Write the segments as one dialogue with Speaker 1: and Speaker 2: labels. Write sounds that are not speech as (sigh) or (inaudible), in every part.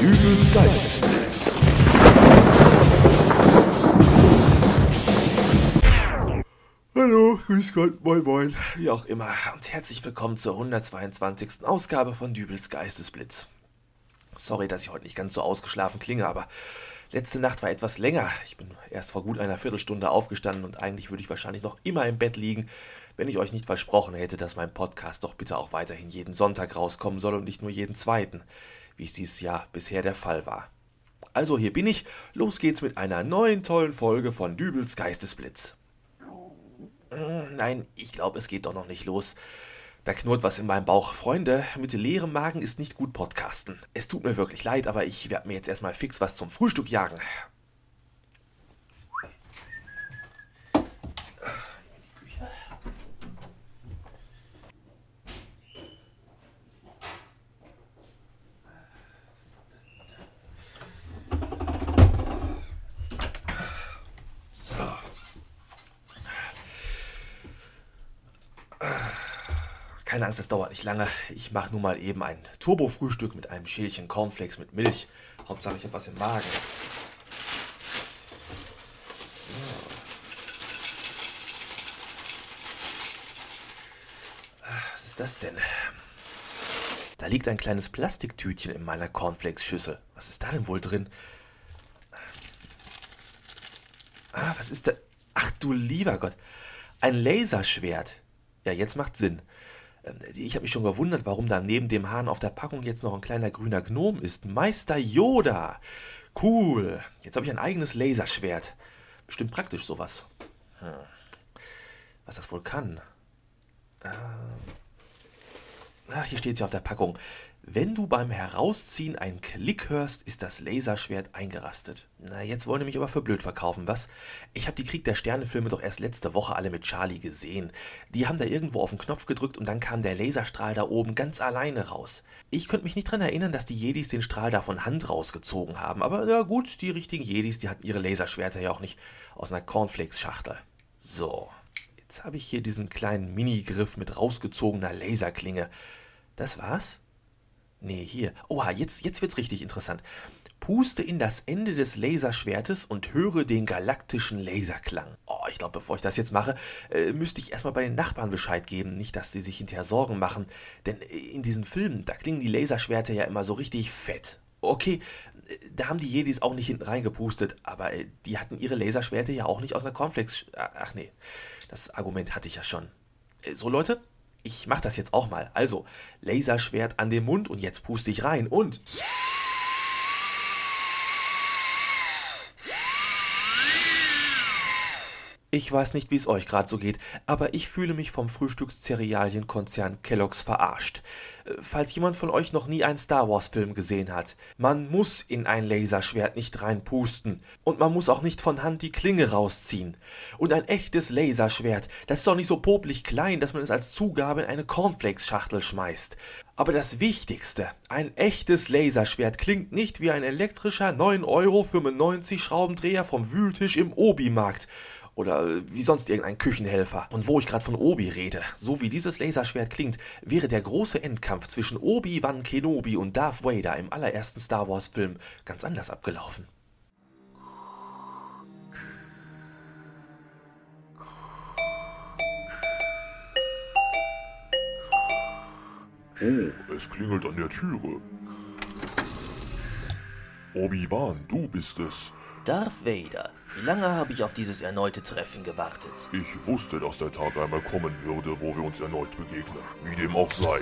Speaker 1: Dübels Geistesblitz. Hallo, grüß Gott, moin moin, wie auch immer und herzlich willkommen zur 122. Ausgabe von Dübels Geistesblitz. Sorry, dass ich heute nicht ganz so ausgeschlafen klinge, aber letzte Nacht war etwas länger. Ich bin erst vor gut einer Viertelstunde aufgestanden und eigentlich würde ich wahrscheinlich noch immer im Bett liegen, wenn ich euch nicht versprochen hätte, dass mein Podcast doch bitte auch weiterhin jeden Sonntag rauskommen soll und nicht nur jeden zweiten, wie es dieses Jahr bisher der Fall war. Also hier bin ich, los geht's mit einer neuen tollen Folge von Dübels Geistesblitz. Hm, nein, ich glaube, es geht doch noch nicht los. Da knurrt was in meinem Bauch. Freunde, mit leerem Magen ist nicht gut podcasten. Es tut mir wirklich leid, aber ich werde mir jetzt erstmal fix was zum Frühstück jagen. Keine Angst, das dauert nicht lange. Ich mache nun mal eben ein Turbo-Frühstück mit einem Schälchen Cornflakes mit Milch. Hauptsache, ich habe was im Magen. Was ist das denn? Da liegt ein kleines Plastiktütchen in meiner Cornflakes-Schüssel. Was ist da denn wohl drin? Ah, was ist da? Ach du lieber Gott. Ein Laserschwert. Ja, jetzt macht Sinn. Ähm, ich habe mich schon gewundert, warum da neben dem Hahn auf der Packung jetzt noch ein kleiner grüner Gnom ist. Meister Yoda! Cool. Jetzt habe ich ein eigenes Laserschwert. Bestimmt praktisch sowas. Hm. Was das wohl kann. Ähm. Ach, hier steht ja auf der Packung. Wenn du beim Herausziehen einen Klick hörst, ist das Laserschwert eingerastet. Na, jetzt wollen die mich aber für blöd verkaufen, was? Ich habe die Krieg der Sterne-Filme doch erst letzte Woche alle mit Charlie gesehen. Die haben da irgendwo auf den Knopf gedrückt und dann kam der Laserstrahl da oben ganz alleine raus. Ich könnte mich nicht dran erinnern, dass die Jedis den Strahl da von Hand rausgezogen haben, aber ja gut, die richtigen Jedis, die hatten ihre Laserschwerter ja auch nicht aus einer Cornflakes-Schachtel. So, jetzt habe ich hier diesen kleinen Minigriff mit rausgezogener Laserklinge. Das war's? Nee, hier. Oha, jetzt, jetzt wird's richtig interessant. Puste in das Ende des Laserschwertes und höre den galaktischen Laserklang. Oh, ich glaube, bevor ich das jetzt mache, äh, müsste ich erstmal bei den Nachbarn Bescheid geben, nicht, dass sie sich hinterher Sorgen machen. Denn äh, in diesen Filmen, da klingen die Laserschwerter ja immer so richtig fett. Okay, äh, da haben die Jedis auch nicht hinten reingepustet, aber äh, die hatten ihre Laserschwerte ja auch nicht aus einer Cornflakes. Ach nee, das Argument hatte ich ja schon. Äh, so Leute, ich mach das jetzt auch mal. Also, Laserschwert an den Mund und jetzt puste ich rein und. Ich weiß nicht, wie es euch gerade so geht, aber ich fühle mich vom Frühstückszerealienkonzern Kellogg's verarscht. Äh, falls jemand von euch noch nie einen Star Wars Film gesehen hat, man muss in ein Laserschwert nicht reinpusten und man muss auch nicht von Hand die Klinge rausziehen. Und ein echtes Laserschwert, das ist doch nicht so popelig klein, dass man es als Zugabe in eine Cornflakes-Schachtel schmeißt. Aber das Wichtigste, ein echtes Laserschwert klingt nicht wie ein elektrischer 9 Euro 95 Schraubendreher vom Wühltisch im Obi-Markt oder wie sonst irgendein Küchenhelfer. Und wo ich gerade von Obi rede, so wie dieses Laserschwert klingt, wäre der große Endkampf zwischen Obi-Wan Kenobi und Darth Vader im allerersten Star Wars-Film ganz anders abgelaufen.
Speaker 2: Oh, es klingelt an der Türe. Obi-Wan, du bist es.
Speaker 3: Darth Vader, wie lange habe ich auf dieses erneute Treffen gewartet?
Speaker 2: Ich wusste, dass der Tag einmal kommen würde, wo wir uns erneut begegnen. Wie dem auch sei.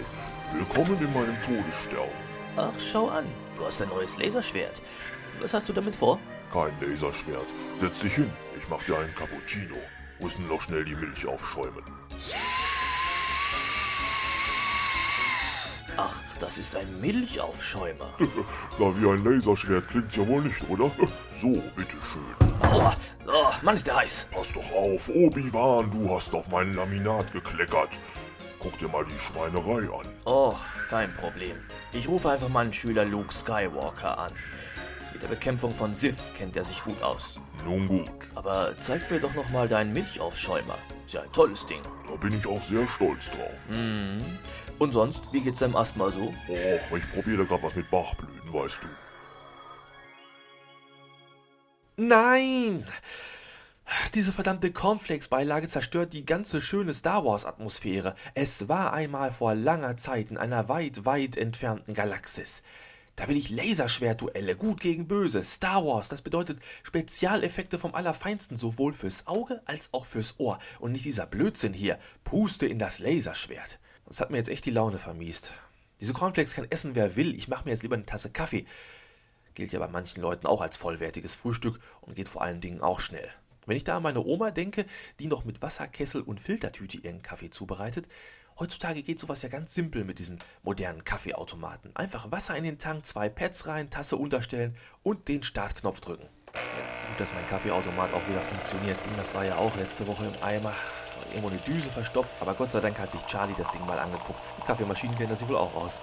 Speaker 2: Willkommen in meinem Todesstern.
Speaker 3: Ach, schau an, du hast ein neues Laserschwert. Was hast du damit vor?
Speaker 2: Kein Laserschwert. Setz dich hin, ich mach dir einen Cappuccino. Müssen noch schnell die Milch aufschäumen.
Speaker 3: Ach, das ist ein Milchaufschäumer. (laughs)
Speaker 2: Na, wie ein Laserschwert klingt's ja wohl nicht, oder? (laughs) So, bitteschön.
Speaker 3: Aua, oh, Mann, ist der heiß.
Speaker 2: Pass doch auf, Obi-Wan, du hast auf mein Laminat gekleckert. Guck dir mal die Schweinerei an.
Speaker 3: Oh, kein Problem. Ich rufe einfach meinen Schüler Luke Skywalker an. Mit der Bekämpfung von Sith kennt er sich gut aus.
Speaker 2: Nun gut,
Speaker 3: Aber zeig mir doch noch mal deinen Milchaufschäumer. Ist ja ein tolles Ding.
Speaker 2: da bin ich auch sehr stolz drauf.
Speaker 3: Und sonst, wie geht's deinem Asthma so?
Speaker 2: Oh, ich probiere gerade was mit Bachblüten, weißt du.
Speaker 1: Nein! Diese verdammte Cornflakes-Beilage zerstört die ganze schöne Star Wars-Atmosphäre. Es war einmal vor langer Zeit in einer weit, weit entfernten Galaxis. Da will ich Laserschwertduelle, gut gegen böse. Star Wars, das bedeutet Spezialeffekte vom Allerfeinsten, sowohl fürs Auge als auch fürs Ohr. Und nicht dieser Blödsinn hier. Puste in das Laserschwert. Das hat mir jetzt echt die Laune vermiest. Diese Cornflakes kann essen, wer will. Ich mache mir jetzt lieber eine Tasse Kaffee. Gilt ja bei manchen Leuten auch als vollwertiges Frühstück und geht vor allen Dingen auch schnell. Wenn ich da an meine Oma denke, die noch mit Wasserkessel und Filtertüte ihren Kaffee zubereitet, heutzutage geht sowas ja ganz simpel mit diesen modernen Kaffeeautomaten. Einfach Wasser in den Tank, zwei Pads rein, Tasse unterstellen und den Startknopf drücken. Ja, gut, dass mein Kaffeeautomat auch wieder funktioniert. Das war ja auch letzte Woche im Eimer. Irgendwo eine Düse verstopft, aber Gott sei Dank hat sich Charlie das Ding mal angeguckt. Die Kaffeemaschinen kennen das sich wohl auch aus.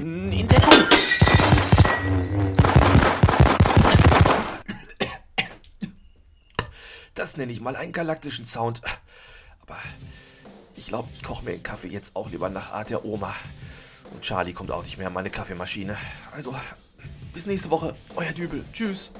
Speaker 1: In Deckung! Das nenne ich mal einen galaktischen Sound. Aber ich glaube, ich koche mir den Kaffee jetzt auch lieber nach Art der Oma. Und Charlie kommt auch nicht mehr an meine Kaffeemaschine. Also, bis nächste Woche. Euer Dübel. Tschüss.